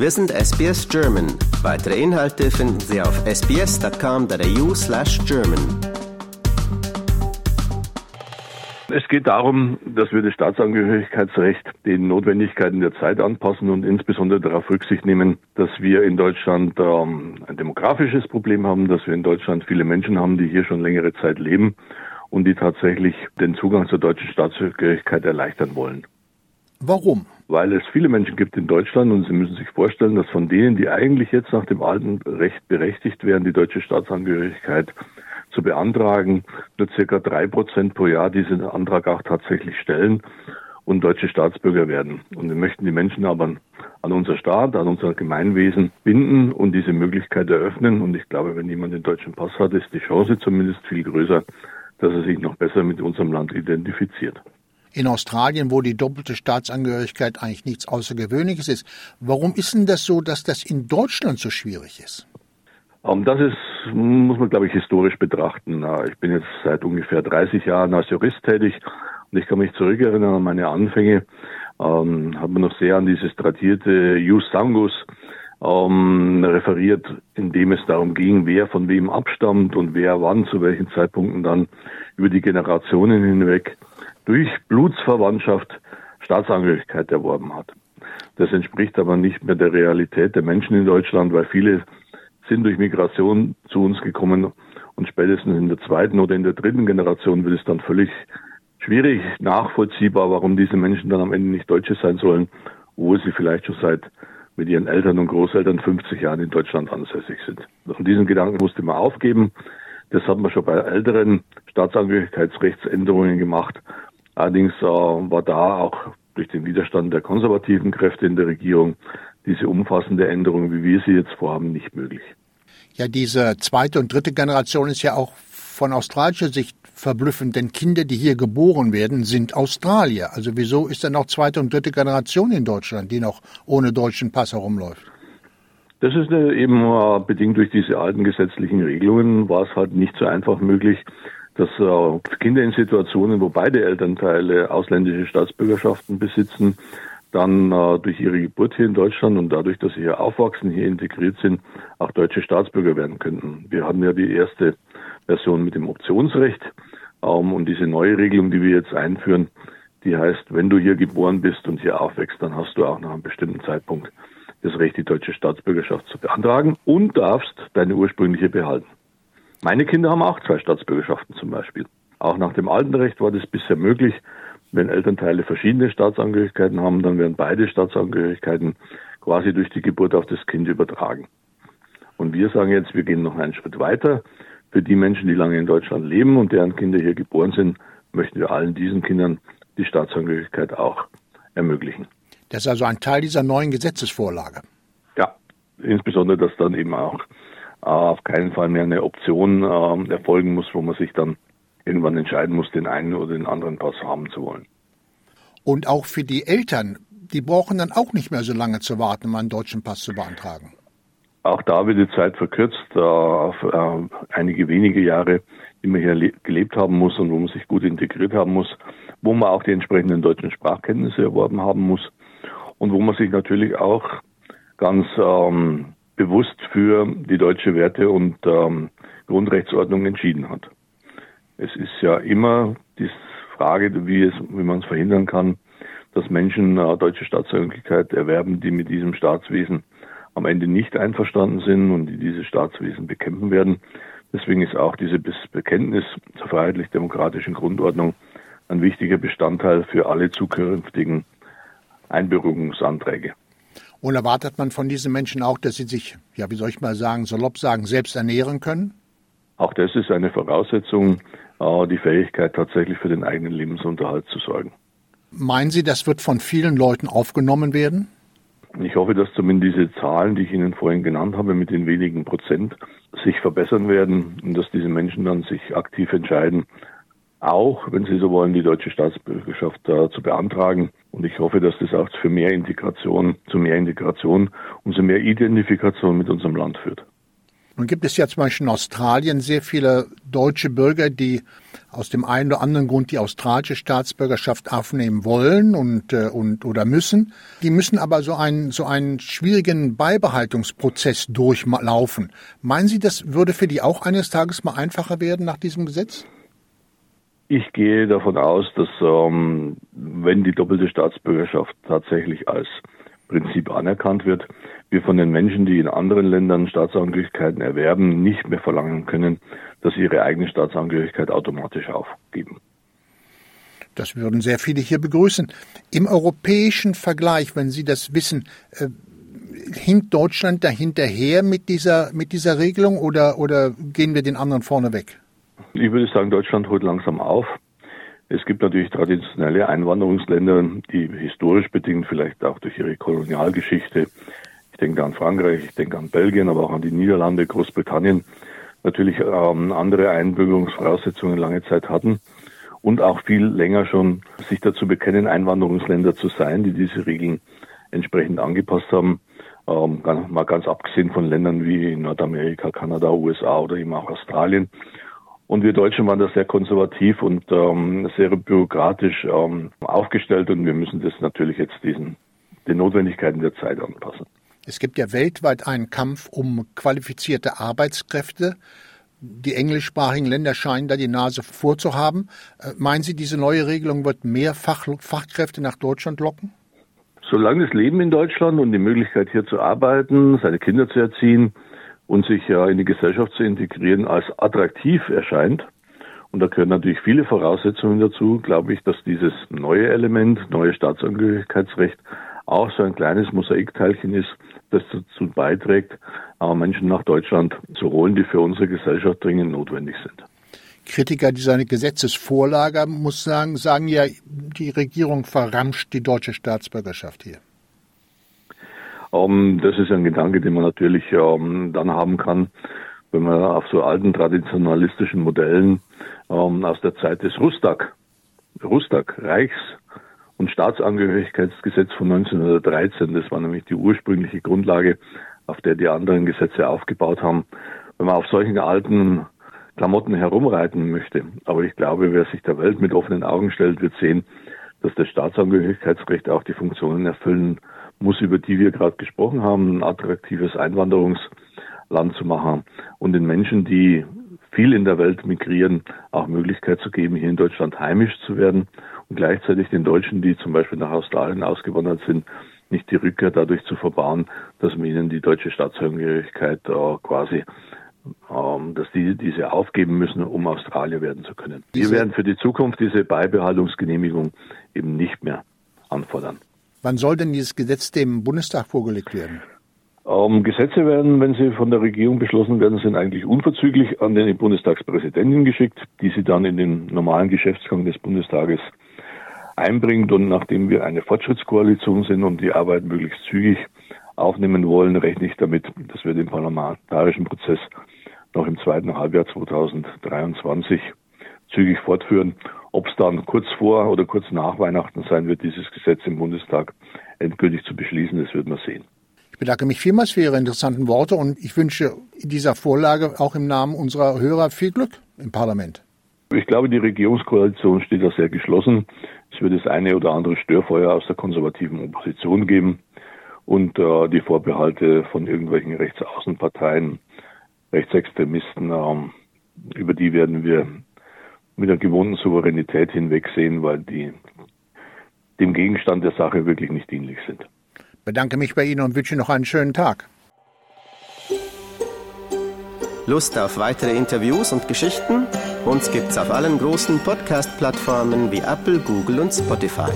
Wir sind SBS German. Weitere Inhalte finden Sie auf sbs.com.au slash German. Es geht darum, dass wir das Staatsangehörigkeitsrecht den Notwendigkeiten der Zeit anpassen und insbesondere darauf Rücksicht nehmen, dass wir in Deutschland ähm, ein demografisches Problem haben, dass wir in Deutschland viele Menschen haben, die hier schon längere Zeit leben und die tatsächlich den Zugang zur deutschen Staatsangehörigkeit erleichtern wollen. Warum? Weil es viele Menschen gibt in Deutschland und Sie müssen sich vorstellen, dass von denen, die eigentlich jetzt nach dem alten Recht berechtigt wären, die deutsche Staatsangehörigkeit zu beantragen, nur circa drei Prozent pro Jahr diesen Antrag auch tatsächlich stellen und deutsche Staatsbürger werden. Und wir möchten die Menschen aber an unser Staat, an unser Gemeinwesen binden und diese Möglichkeit eröffnen. Und ich glaube, wenn jemand den deutschen Pass hat, ist die Chance zumindest viel größer, dass er sich noch besser mit unserem Land identifiziert. In Australien, wo die doppelte Staatsangehörigkeit eigentlich nichts Außergewöhnliches ist. Warum ist denn das so, dass das in Deutschland so schwierig ist? Ähm, das ist, muss man, glaube ich, historisch betrachten. Ich bin jetzt seit ungefähr 30 Jahren als Jurist tätig und ich kann mich zurückerinnern an meine Anfänge. Ähm, hat man noch sehr an dieses tradierte Jus Sangus ähm, referiert, in dem es darum ging, wer von wem abstammt und wer wann zu welchen Zeitpunkten dann über die Generationen hinweg durch Blutsverwandtschaft Staatsangehörigkeit erworben hat. Das entspricht aber nicht mehr der Realität der Menschen in Deutschland, weil viele sind durch Migration zu uns gekommen und spätestens in der zweiten oder in der dritten Generation wird es dann völlig schwierig nachvollziehbar, warum diese Menschen dann am Ende nicht Deutsche sein sollen, obwohl sie vielleicht schon seit mit ihren Eltern und Großeltern 50 Jahren in Deutschland ansässig sind. Und diesen Gedanken musste man aufgeben. Das hat man schon bei älteren Staatsangehörigkeitsrechtsänderungen gemacht. Allerdings äh, war da auch durch den Widerstand der konservativen Kräfte in der Regierung diese umfassende Änderung, wie wir sie jetzt vorhaben, nicht möglich. Ja, diese zweite und dritte Generation ist ja auch von australischer Sicht verblüffend, denn Kinder, die hier geboren werden, sind Australier. Also wieso ist dann noch zweite und dritte Generation in Deutschland, die noch ohne deutschen Pass herumläuft? Das ist eben äh, bedingt durch diese alten gesetzlichen Regelungen, war es halt nicht so einfach möglich, dass äh, Kinder in Situationen, wo beide Elternteile ausländische Staatsbürgerschaften besitzen, dann äh, durch ihre Geburt hier in Deutschland und dadurch, dass sie hier aufwachsen, hier integriert sind, auch deutsche Staatsbürger werden könnten. Wir hatten ja die erste Version mit dem Optionsrecht ähm, und diese neue Regelung, die wir jetzt einführen, die heißt, wenn du hier geboren bist und hier aufwächst, dann hast du auch nach einem bestimmten Zeitpunkt das Recht, die deutsche Staatsbürgerschaft zu beantragen und darfst deine ursprüngliche behalten. Meine Kinder haben auch zwei Staatsbürgerschaften zum Beispiel. Auch nach dem alten Recht war das bisher möglich. Wenn Elternteile verschiedene Staatsangehörigkeiten haben, dann werden beide Staatsangehörigkeiten quasi durch die Geburt auf das Kind übertragen. Und wir sagen jetzt, wir gehen noch einen Schritt weiter. Für die Menschen, die lange in Deutschland leben und deren Kinder hier geboren sind, möchten wir allen diesen Kindern die Staatsangehörigkeit auch ermöglichen. Das ist also ein Teil dieser neuen Gesetzesvorlage. Ja, insbesondere, dass dann eben auch auf keinen Fall mehr eine Option äh, erfolgen muss, wo man sich dann irgendwann entscheiden muss, den einen oder den anderen Pass haben zu wollen. Und auch für die Eltern, die brauchen dann auch nicht mehr so lange zu warten, um einen deutschen Pass zu beantragen. Auch da wird die Zeit verkürzt äh, auf äh, einige wenige Jahre, die man hier gelebt haben muss und wo man sich gut integriert haben muss, wo man auch die entsprechenden deutschen Sprachkenntnisse erworben haben muss und wo man sich natürlich auch ganz ähm, bewusst für die deutsche Werte und ähm, Grundrechtsordnung entschieden hat. Es ist ja immer die Frage, wie, es, wie man es verhindern kann, dass Menschen äh, deutsche Staatsangehörigkeit erwerben, die mit diesem Staatswesen am Ende nicht einverstanden sind und die dieses Staatswesen bekämpfen werden. Deswegen ist auch dieses Bekenntnis zur freiheitlich-demokratischen Grundordnung ein wichtiger Bestandteil für alle zukünftigen Einbürgerungsanträge. Und erwartet man von diesen Menschen auch, dass sie sich, ja, wie soll ich mal sagen, salopp sagen, selbst ernähren können? Auch das ist eine Voraussetzung, äh, die Fähigkeit tatsächlich für den eigenen Lebensunterhalt zu sorgen. Meinen Sie, das wird von vielen Leuten aufgenommen werden? Ich hoffe, dass zumindest diese Zahlen, die ich Ihnen vorhin genannt habe, mit den wenigen Prozent sich verbessern werden und dass diese Menschen dann sich aktiv entscheiden, auch, wenn sie so wollen, die deutsche Staatsbürgerschaft äh, zu beantragen. Und ich hoffe, dass das auch für mehr Integration, zu mehr Integration und zu mehr Identifikation mit unserem Land führt. Nun gibt es ja zum Beispiel in Australien sehr viele deutsche Bürger, die aus dem einen oder anderen Grund die australische Staatsbürgerschaft aufnehmen wollen und, äh, und oder müssen. Die müssen aber so einen, so einen schwierigen Beibehaltungsprozess durchlaufen. Meinen Sie, das würde für die auch eines Tages mal einfacher werden nach diesem Gesetz? Ich gehe davon aus, dass ähm, wenn die doppelte Staatsbürgerschaft tatsächlich als Prinzip anerkannt wird, wir von den Menschen, die in anderen Ländern Staatsangehörigkeiten erwerben, nicht mehr verlangen können, dass sie ihre eigene Staatsangehörigkeit automatisch aufgeben. Das würden sehr viele hier begrüßen. Im europäischen Vergleich, wenn Sie das wissen, äh, hinkt Deutschland dahinterher mit dieser, mit dieser Regelung oder, oder gehen wir den anderen vorne weg? Ich würde sagen, Deutschland holt langsam auf. Es gibt natürlich traditionelle Einwanderungsländer, die historisch bedingt, vielleicht auch durch ihre Kolonialgeschichte, ich denke an Frankreich, ich denke an Belgien, aber auch an die Niederlande, Großbritannien, natürlich ähm, andere Einbürgerungsvoraussetzungen lange Zeit hatten und auch viel länger schon sich dazu bekennen, Einwanderungsländer zu sein, die diese Regeln entsprechend angepasst haben. Ähm, mal ganz abgesehen von Ländern wie Nordamerika, Kanada, USA oder eben auch Australien. Und wir Deutschen waren da sehr konservativ und ähm, sehr bürokratisch ähm, aufgestellt und wir müssen das natürlich jetzt diesen den Notwendigkeiten der Zeit anpassen. Es gibt ja weltweit einen Kampf um qualifizierte Arbeitskräfte. Die englischsprachigen Länder scheinen da die Nase vorzuhaben. Äh, meinen Sie, diese neue Regelung wird mehr Fach, Fachkräfte nach Deutschland locken? Solange das Leben in Deutschland und die Möglichkeit hier zu arbeiten, seine Kinder zu erziehen, und sich ja in die Gesellschaft zu integrieren als attraktiv erscheint. Und da gehören natürlich viele Voraussetzungen dazu, glaube ich, dass dieses neue Element, neue Staatsangehörigkeitsrecht, auch so ein kleines Mosaikteilchen ist, das dazu beiträgt, Menschen nach Deutschland zu holen, die für unsere Gesellschaft dringend notwendig sind. Kritiker dieser Gesetzesvorlage muss sagen, sagen ja, die Regierung verramscht die deutsche Staatsbürgerschaft hier. Ähm, das ist ein Gedanke, den man natürlich ähm, dann haben kann, wenn man auf so alten traditionalistischen Modellen ähm, aus der Zeit des Rustag, Rustag, Reichs- und Staatsangehörigkeitsgesetz von 1913, das war nämlich die ursprüngliche Grundlage, auf der die anderen Gesetze aufgebaut haben. Wenn man auf solchen alten Klamotten herumreiten möchte, aber ich glaube, wer sich der Welt mit offenen Augen stellt, wird sehen, dass das Staatsangehörigkeitsrecht auch die Funktionen erfüllen muss, über die wir gerade gesprochen haben, ein attraktives Einwanderungsland zu machen und den Menschen, die viel in der Welt migrieren, auch Möglichkeit zu geben, hier in Deutschland heimisch zu werden und gleichzeitig den Deutschen, die zum Beispiel nach Australien ausgewandert sind, nicht die Rückkehr dadurch zu verbauen, dass man ihnen die deutsche Staatsangehörigkeit äh, quasi ähm, dass die diese aufgeben müssen, um Australier werden zu können. Wir werden für die Zukunft diese Beibehaltungsgenehmigung eben nicht mehr anfordern. Wann soll denn dieses Gesetz dem Bundestag vorgelegt werden? Ähm, Gesetze werden, wenn sie von der Regierung beschlossen werden, sind eigentlich unverzüglich an den Bundestagspräsidenten geschickt, die sie dann in den normalen Geschäftsgang des Bundestages einbringt. Und nachdem wir eine Fortschrittskoalition sind und die Arbeit möglichst zügig aufnehmen wollen, rechne ich damit, dass wir den parlamentarischen Prozess noch im zweiten Halbjahr 2023 zügig fortführen. Ob es dann kurz vor oder kurz nach Weihnachten sein wird, dieses Gesetz im Bundestag endgültig zu beschließen, das wird man sehen. Ich bedanke mich vielmals für Ihre interessanten Worte und ich wünsche dieser Vorlage auch im Namen unserer Hörer viel Glück im Parlament. Ich glaube, die Regierungskoalition steht da sehr geschlossen. Es wird das eine oder andere Störfeuer aus der konservativen Opposition geben und äh, die Vorbehalte von irgendwelchen Rechtsaußenparteien, Rechtsextremisten, äh, über die werden wir mit der gewohnten Souveränität hinwegsehen, weil die dem Gegenstand der Sache wirklich nicht dienlich sind. Ich bedanke mich bei Ihnen und wünsche noch einen schönen Tag. Lust auf weitere Interviews und Geschichten? Uns gibt's auf allen großen Podcast-Plattformen wie Apple, Google und Spotify.